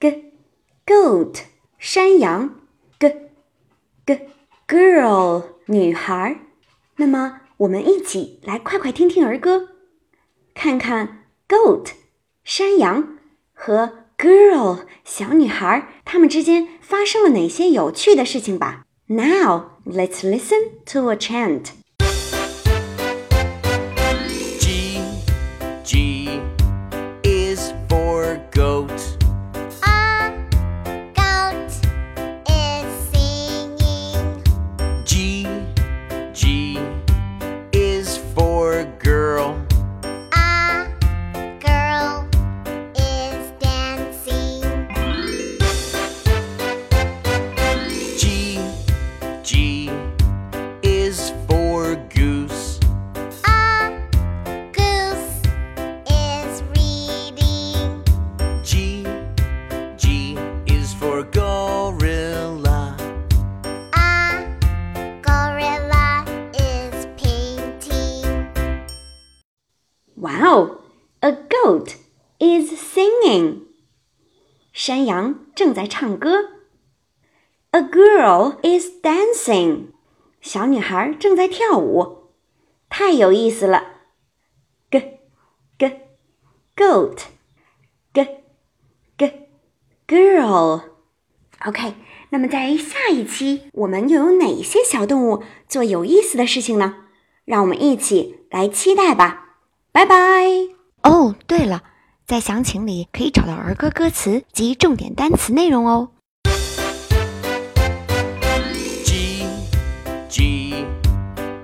G G Goat 山羊 G G Girl 女孩。那么我们一起来快快听听儿歌，看看 Goat 山羊和 Girl 小女孩，她们之间发生了哪些有趣的事情吧。Now let's listen to a chant. G Wow, a goat is singing. 山羊正在唱歌。A girl is dancing. 小女孩正在跳舞，太有意思了。G G goat G G girl。OK，那么在下一期我们又有哪些小动物做有意思的事情呢？让我们一起来期待吧。拜拜。哦，对了，在详情里可以找到儿歌歌词及重点单词内容哦。G G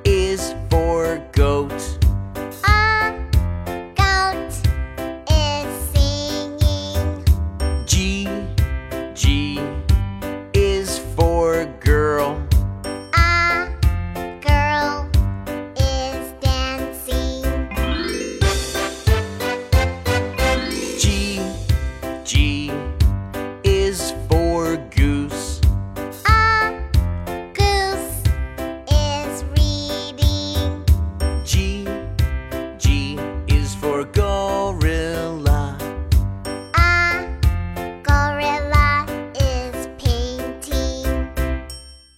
is for goat.